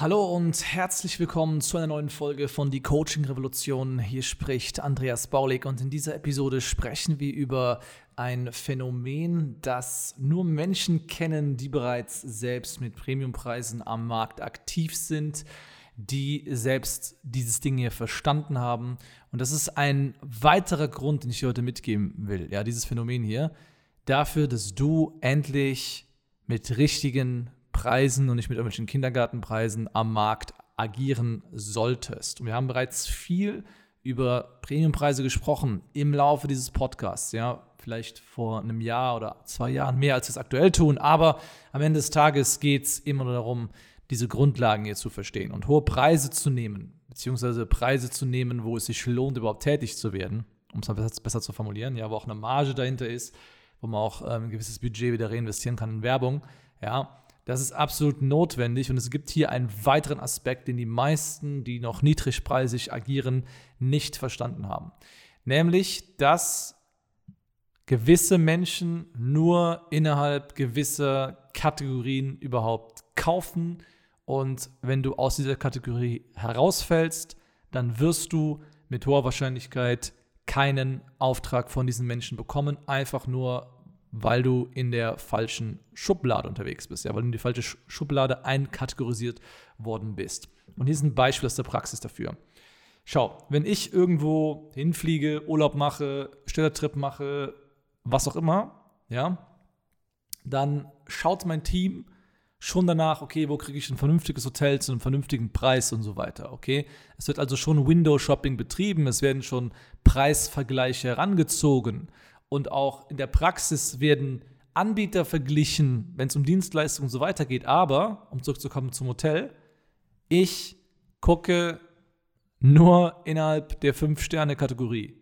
Hallo und herzlich willkommen zu einer neuen Folge von Die Coaching Revolution. Hier spricht Andreas Baulig und in dieser Episode sprechen wir über ein Phänomen, das nur Menschen kennen, die bereits selbst mit Premiumpreisen am Markt aktiv sind, die selbst dieses Ding hier verstanden haben. Und das ist ein weiterer Grund, den ich heute mitgeben will. Ja, dieses Phänomen hier. Dafür, dass du endlich mit richtigen Preisen und nicht mit irgendwelchen Kindergartenpreisen am Markt agieren solltest. Und wir haben bereits viel über Premiumpreise gesprochen im Laufe dieses Podcasts. Ja, vielleicht vor einem Jahr oder zwei Jahren mehr, als wir es aktuell tun. Aber am Ende des Tages geht es immer nur darum, diese Grundlagen hier zu verstehen und hohe Preise zu nehmen, beziehungsweise Preise zu nehmen, wo es sich lohnt, überhaupt tätig zu werden, um es mal besser, besser, zu formulieren, ja, wo auch eine Marge dahinter ist, wo man auch ähm, ein gewisses Budget wieder reinvestieren kann in Werbung, ja, das ist absolut notwendig und es gibt hier einen weiteren Aspekt, den die meisten, die noch niedrigpreisig agieren, nicht verstanden haben. Nämlich, dass gewisse Menschen nur innerhalb gewisser Kategorien überhaupt kaufen und wenn du aus dieser Kategorie herausfällst, dann wirst du mit hoher Wahrscheinlichkeit keinen Auftrag von diesen Menschen bekommen, einfach nur weil du in der falschen Schublade unterwegs bist, ja, weil du in die falsche Schublade einkategorisiert worden bist. Und hier ist ein Beispiel aus der Praxis dafür. Schau, wenn ich irgendwo hinfliege, Urlaub mache, Stellertrip mache, was auch immer, ja, dann schaut mein Team schon danach, okay, wo kriege ich ein vernünftiges Hotel zu einem vernünftigen Preis und so weiter, okay? Es wird also schon Window-Shopping betrieben, es werden schon Preisvergleiche herangezogen und auch in der Praxis werden Anbieter verglichen, wenn es um Dienstleistungen und so weiter geht. Aber, um zurückzukommen zum Hotel, ich gucke nur innerhalb der Fünf-Sterne-Kategorie.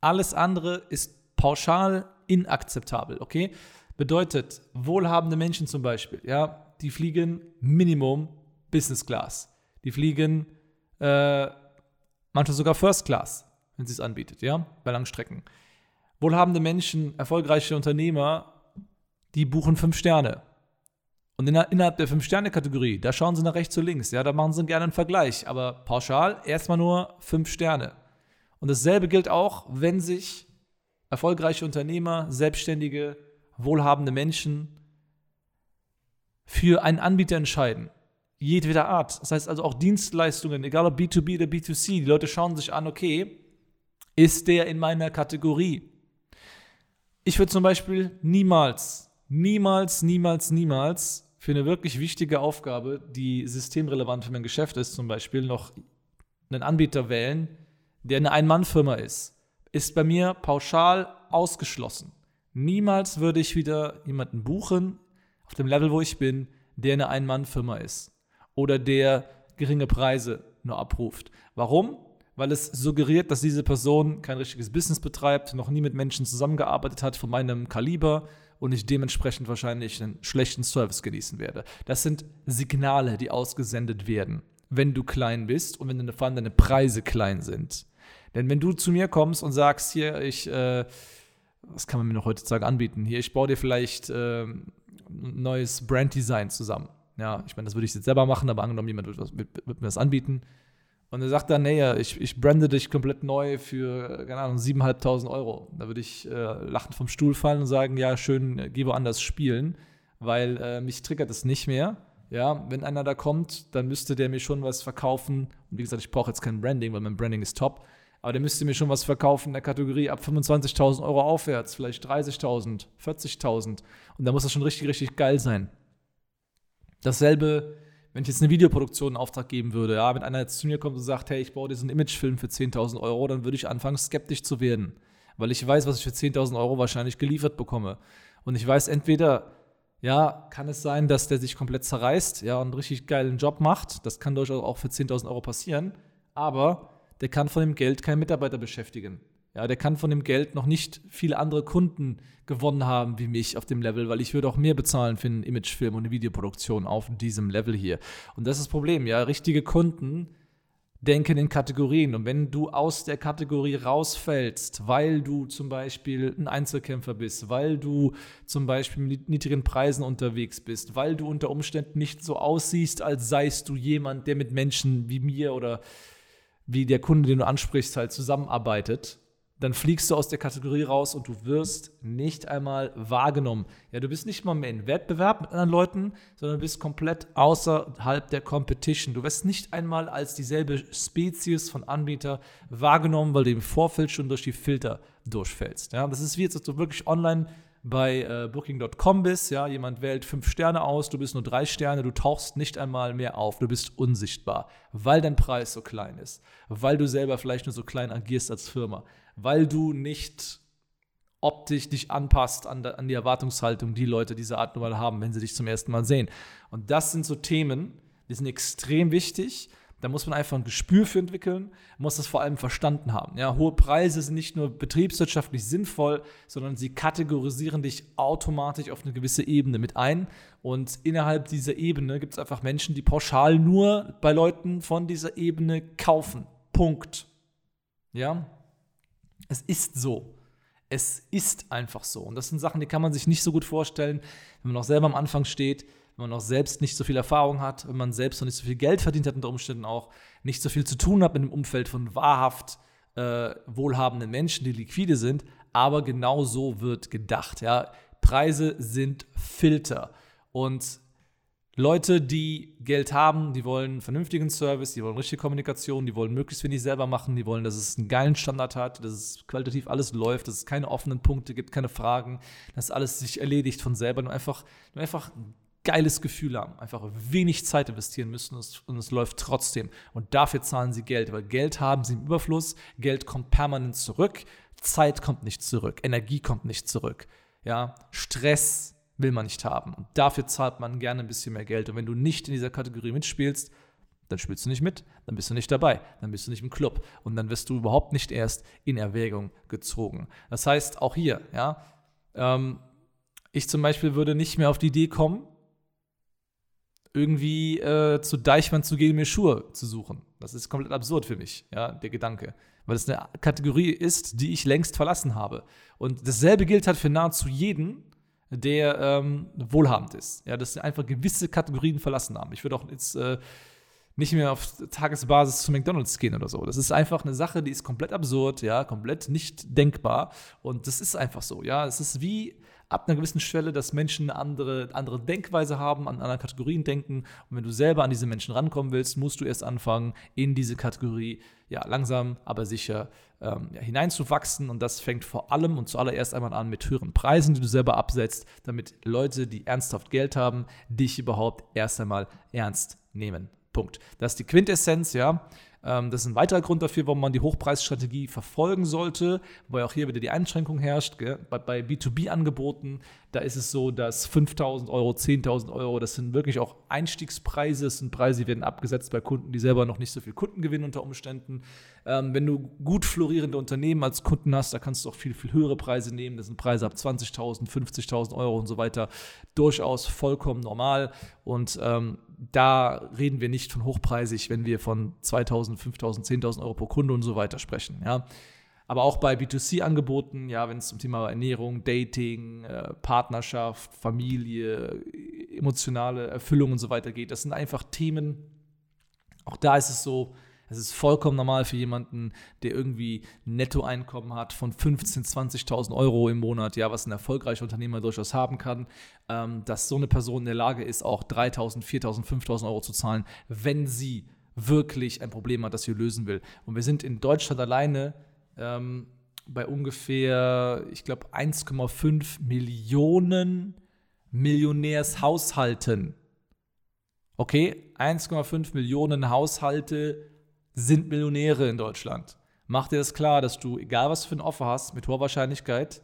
Alles andere ist pauschal inakzeptabel, okay? Bedeutet, wohlhabende Menschen zum Beispiel, ja, die fliegen Minimum Business Class. Die fliegen äh, manchmal sogar First Class, wenn sie es anbietet, ja, bei Langstrecken. Wohlhabende Menschen, erfolgreiche Unternehmer, die buchen fünf Sterne. Und innerhalb der Fünf-Sterne-Kategorie, da schauen sie nach rechts und links, ja, da machen sie gerne einen Vergleich. Aber pauschal erstmal nur fünf Sterne. Und dasselbe gilt auch, wenn sich erfolgreiche Unternehmer, selbstständige, wohlhabende Menschen für einen Anbieter entscheiden. Jedweder Art. Das heißt also auch Dienstleistungen, egal ob B2B oder B2C. Die Leute schauen sich an, okay, ist der in meiner Kategorie? Ich würde zum Beispiel niemals, niemals, niemals, niemals für eine wirklich wichtige Aufgabe, die systemrelevant für mein Geschäft ist, zum Beispiel noch einen Anbieter wählen, der eine Ein-Mann-Firma ist. Ist bei mir pauschal ausgeschlossen. Niemals würde ich wieder jemanden buchen, auf dem Level, wo ich bin, der eine Ein-Mann-Firma ist. Oder der geringe Preise nur abruft. Warum? Weil es suggeriert, dass diese Person kein richtiges Business betreibt, noch nie mit Menschen zusammengearbeitet hat von meinem Kaliber und ich dementsprechend wahrscheinlich einen schlechten Service genießen werde. Das sind Signale, die ausgesendet werden, wenn du klein bist und wenn vor allem deine Preise klein sind. Denn wenn du zu mir kommst und sagst, hier, ich, äh, was kann man mir noch heutzutage anbieten? Hier, ich baue dir vielleicht äh, ein neues Branddesign zusammen. Ja, ich meine, das würde ich jetzt selber machen, aber angenommen, jemand wird mir das anbieten und er sagt dann, nee, ich, ich brande dich komplett neu für, keine Ahnung, 7.500 Euro. Da würde ich äh, lachend vom Stuhl fallen und sagen, ja, schön, geh woanders spielen, weil äh, mich triggert es nicht mehr. Ja, wenn einer da kommt, dann müsste der mir schon was verkaufen. Und wie gesagt, ich brauche jetzt kein Branding, weil mein Branding ist top. Aber der müsste mir schon was verkaufen in der Kategorie ab 25.000 Euro aufwärts, vielleicht 30.000, 40.000. Und da muss das schon richtig, richtig geil sein. Dasselbe wenn ich jetzt eine Videoproduktion in Auftrag geben würde, ja, wenn einer jetzt zu mir kommt und sagt, hey, ich baue diesen Imagefilm für 10.000 Euro, dann würde ich anfangen, skeptisch zu werden. weil ich weiß, was ich für 10.000 Euro wahrscheinlich geliefert bekomme. Und ich weiß entweder, ja, kann es sein, dass der sich komplett zerreißt, ja, und einen richtig geilen Job macht. Das kann durchaus auch für 10.000 Euro passieren. Aber der kann von dem Geld keinen Mitarbeiter beschäftigen. Ja, der kann von dem Geld noch nicht viele andere Kunden gewonnen haben wie mich auf dem Level, weil ich würde auch mehr bezahlen für einen Imagefilm und eine Videoproduktion auf diesem Level hier. Und das ist das Problem, ja, richtige Kunden denken in Kategorien. Und wenn du aus der Kategorie rausfällst, weil du zum Beispiel ein Einzelkämpfer bist, weil du zum Beispiel mit niedrigen Preisen unterwegs bist, weil du unter Umständen nicht so aussiehst, als seist du jemand, der mit Menschen wie mir oder wie der Kunde, den du ansprichst, halt zusammenarbeitet, dann fliegst du aus der Kategorie raus und du wirst nicht einmal wahrgenommen. Ja, du bist nicht mal mehr in Wettbewerb mit anderen Leuten, sondern bist komplett außerhalb der Competition. Du wirst nicht einmal als dieselbe Spezies von Anbieter wahrgenommen, weil du im Vorfeld schon durch die Filter durchfällst. Ja, das ist wie jetzt, dass du wirklich online bei äh, Booking.com bist, ja, jemand wählt fünf Sterne aus, du bist nur drei Sterne, du tauchst nicht einmal mehr auf, du bist unsichtbar, weil dein Preis so klein ist, weil du selber vielleicht nur so klein agierst als Firma, weil du nicht optisch dich anpasst an, an die Erwartungshaltung, die Leute dieser Art nun mal haben, wenn sie dich zum ersten Mal sehen. Und das sind so Themen, die sind extrem wichtig da muss man einfach ein Gespür für entwickeln, muss das vor allem verstanden haben. Ja, hohe Preise sind nicht nur betriebswirtschaftlich sinnvoll, sondern sie kategorisieren dich automatisch auf eine gewisse Ebene mit ein. Und innerhalb dieser Ebene gibt es einfach Menschen, die pauschal nur bei Leuten von dieser Ebene kaufen. Punkt. Ja, es ist so. Es ist einfach so. Und das sind Sachen, die kann man sich nicht so gut vorstellen, wenn man noch selber am Anfang steht wenn man auch selbst nicht so viel Erfahrung hat, wenn man selbst noch nicht so viel Geld verdient hat unter Umständen auch, nicht so viel zu tun hat mit dem Umfeld von wahrhaft äh, wohlhabenden Menschen, die liquide sind, aber genau so wird gedacht. Ja? Preise sind Filter und Leute, die Geld haben, die wollen vernünftigen Service, die wollen richtige Kommunikation, die wollen möglichst wenig selber machen, die wollen, dass es einen geilen Standard hat, dass es qualitativ alles läuft, dass es keine offenen Punkte gibt, keine Fragen, dass alles sich erledigt von selber, nur einfach, nur einfach geiles Gefühl haben, einfach wenig Zeit investieren müssen und es, und es, läuft trotzdem. Und dafür zahlen sie Geld, weil Geld haben sie im Überfluss, Geld kommt permanent zurück, Zeit kommt nicht zurück, Energie kommt nicht zurück. Ja, Stress will man nicht haben und dafür zahlt man gerne ein bisschen mehr Geld. Und wenn du nicht in dieser Kategorie mitspielst, dann spielst du nicht mit, dann bist du nicht dabei, dann bist du nicht im Club und dann wirst du überhaupt nicht erst in Erwägung gezogen. Das heißt, auch hier, ja, ähm, ich zum Beispiel würde nicht mehr auf die Idee kommen, irgendwie äh, zu Deichmann zu gehen, mir Schuhe zu suchen. Das ist komplett absurd für mich, ja, der Gedanke. Weil es eine Kategorie ist, die ich längst verlassen habe. Und dasselbe gilt halt für nahezu jeden, der ähm, wohlhabend ist. Ja, dass sie einfach gewisse Kategorien verlassen haben. Ich würde auch jetzt äh, nicht mehr auf Tagesbasis zu McDonalds gehen oder so. Das ist einfach eine Sache, die ist komplett absurd, ja, komplett nicht denkbar. Und das ist einfach so, ja. Es ist wie ab einer gewissen Schwelle, dass Menschen andere, andere Denkweise haben, an andere Kategorien denken. Und wenn du selber an diese Menschen rankommen willst, musst du erst anfangen, in diese Kategorie ja, langsam, aber sicher ähm, ja, hineinzuwachsen. Und das fängt vor allem und zuallererst einmal an mit höheren Preisen, die du selber absetzt, damit Leute, die ernsthaft Geld haben, dich überhaupt erst einmal ernst nehmen. Punkt. Das ist die Quintessenz, ja. Ähm, das ist ein weiterer Grund dafür, warum man die Hochpreisstrategie verfolgen sollte, weil auch hier wieder die Einschränkung herrscht. Bei, bei B2B-Angeboten, da ist es so, dass 5.000 Euro, 10.000 Euro, das sind wirklich auch Einstiegspreise, das sind Preise, die werden abgesetzt bei Kunden, die selber noch nicht so viel Kunden gewinnen unter Umständen. Ähm, wenn du gut florierende Unternehmen als Kunden hast, da kannst du auch viel, viel höhere Preise nehmen. Das sind Preise ab 20.000, 50.000 Euro und so weiter. Durchaus vollkommen normal. Und ähm, da reden wir nicht von hochpreisig, wenn wir von 2.000, 5.000, 10.000 Euro pro Kunde und so weiter sprechen. Ja. Aber auch bei B2C-Angeboten, ja, wenn es zum Thema Ernährung, Dating, äh, Partnerschaft, Familie, emotionale Erfüllung und so weiter geht, das sind einfach Themen. Auch da ist es so, es ist vollkommen normal für jemanden, der irgendwie ein Nettoeinkommen hat von 15.000, 20.000 Euro im Monat, ja, was ein erfolgreicher Unternehmer durchaus haben kann, ähm, dass so eine Person in der Lage ist, auch 3.000, 4.000, 5.000 Euro zu zahlen, wenn sie wirklich ein Problem hat, das sie lösen will. Und wir sind in Deutschland alleine ähm, bei ungefähr, ich glaube, 1,5 Millionen Millionärshaushalten. Okay, 1,5 Millionen Haushalte sind Millionäre in Deutschland. mach dir das klar, dass du, egal was du für ein Offer hast, mit hoher Wahrscheinlichkeit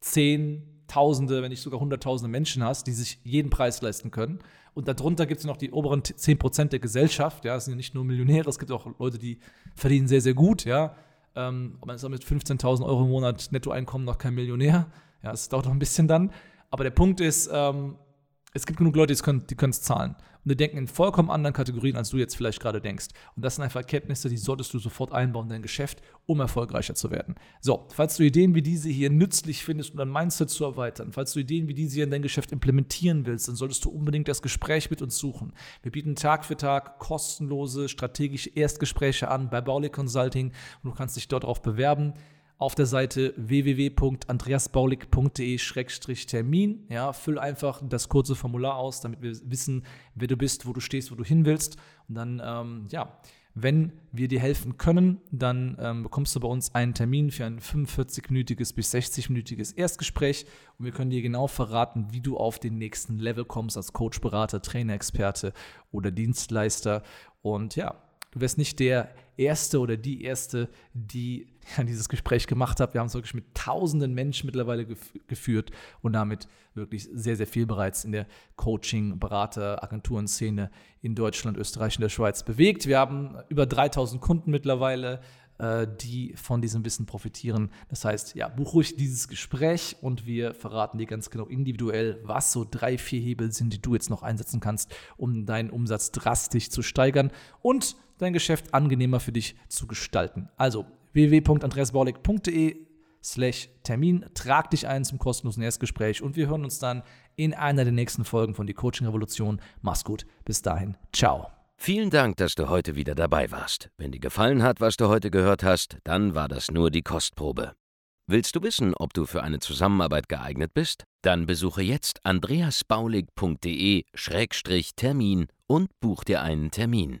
Zehntausende, wenn nicht sogar Hunderttausende Menschen hast, die sich jeden Preis leisten können. Und darunter gibt es noch die oberen 10% der Gesellschaft. Ja, es sind ja nicht nur Millionäre, es gibt auch Leute, die verdienen sehr, sehr gut. Ja, ähm, man ist mit 15.000 Euro im Monat Nettoeinkommen noch kein Millionär. Ja, es dauert noch ein bisschen dann. Aber der Punkt ist, ähm, es gibt genug Leute, die können es zahlen. Und die denken in vollkommen anderen Kategorien, als du jetzt vielleicht gerade denkst. Und das sind einfach Erkenntnisse, die solltest du sofort einbauen in dein Geschäft, um erfolgreicher zu werden. So, falls du Ideen wie diese hier nützlich findest, um dein Mindset zu erweitern, falls du Ideen wie diese hier in dein Geschäft implementieren willst, dann solltest du unbedingt das Gespräch mit uns suchen. Wir bieten Tag für Tag kostenlose strategische Erstgespräche an bei Baulig Consulting und du kannst dich dort darauf bewerben auf der Seite www.andreasbaulig.de-termin. Ja, füll einfach das kurze Formular aus, damit wir wissen, wer du bist, wo du stehst, wo du hin willst. Und dann, ähm, ja, wenn wir dir helfen können, dann ähm, bekommst du bei uns einen Termin für ein 45-minütiges bis 60-minütiges Erstgespräch und wir können dir genau verraten, wie du auf den nächsten Level kommst als Coach, Berater, Trainer, Experte oder Dienstleister. Und ja, Du wärst nicht der Erste oder die Erste, die ja, dieses Gespräch gemacht hat. Wir haben es wirklich mit tausenden Menschen mittlerweile gef geführt und damit wirklich sehr, sehr viel bereits in der Coaching-, Berater-, Agenturenszene in Deutschland, Österreich und der Schweiz bewegt. Wir haben über 3000 Kunden mittlerweile äh, die von diesem Wissen profitieren. Das heißt, ja, buch ruhig dieses Gespräch und wir verraten dir ganz genau individuell, was so drei, vier Hebel sind, die du jetzt noch einsetzen kannst, um deinen Umsatz drastisch zu steigern und dein Geschäft angenehmer für dich zu gestalten. Also www.andreasbaulig.de slash Termin. Trag dich ein zum kostenlosen Erstgespräch und wir hören uns dann in einer der nächsten Folgen von Die Coaching Revolution. Mach's gut. Bis dahin. Ciao. Vielen Dank, dass du heute wieder dabei warst. Wenn dir gefallen hat, was du heute gehört hast, dann war das nur die Kostprobe. Willst du wissen, ob du für eine Zusammenarbeit geeignet bist? Dann besuche jetzt andreasbaulig.de-termin und buch dir einen Termin.